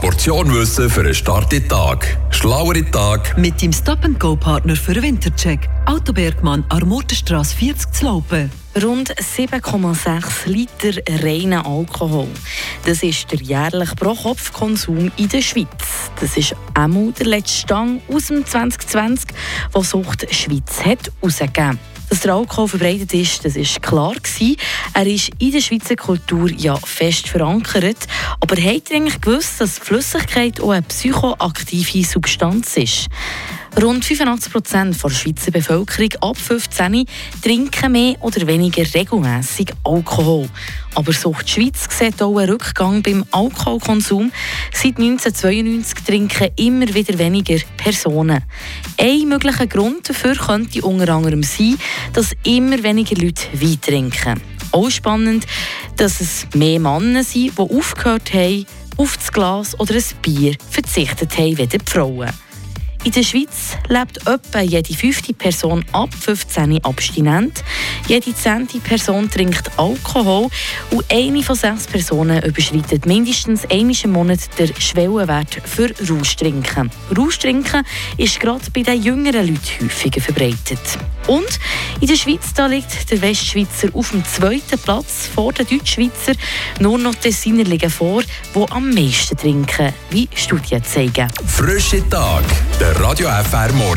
Portion Wissen für einen starken Tag. Schlauere Tag. Mit dem Stop-and-Go-Partner für den Wintercheck. Autobergmann, Armortenstrasse 40 zu laufen. Rund 7,6 Liter reinen Alkohol. Das ist der jährliche Pro-Kopf-Konsum in der Schweiz. Das ist einmal der letzte Stand aus dem 2020, den Sucht Schweiz hat herausgegeben dass der Alkohol verbreitet ist, das ist klar gewesen. Er ist in der Schweizer Kultur ja fest verankert. Aber habt ihr eigentlich gewusst, dass Flüssigkeit auch eine psychoaktive Substanz ist? Rund 85 Prozent der Schweizer Bevölkerung ab 15 trinken mehr oder weniger regelmäßig Alkohol. Aber Sucht Schweiz sieht auch einen Rückgang beim Alkoholkonsum. Seit 1992 trinken immer wieder weniger Personen. Ein möglicher Grund dafür könnte unter anderem sein, dass immer weniger Leute Wein trinken. Auch spannend, dass es mehr Männer sind, die aufgehört haben, auf das Glas oder ein Bier verzichtet haben, wie die Frauen. In der Schweiz lebt etwa jede fünfte Person ab 15 abstinent. Jede zehnte Person trinkt Alkohol und eine von sechs Personen überschreitet mindestens einmal im Monat den Schwellenwert für Rauschtrinken. Rauschtrinken ist gerade bei den jüngeren Leuten häufiger verbreitet. Und in der Schweiz da liegt der Westschweizer auf dem zweiten Platz vor den Deutschschweizer. Nur noch Tessiner liegen vor, die am meisten trinken, wie Studien zeigen. Frische Tag, der Radio FR Morgen.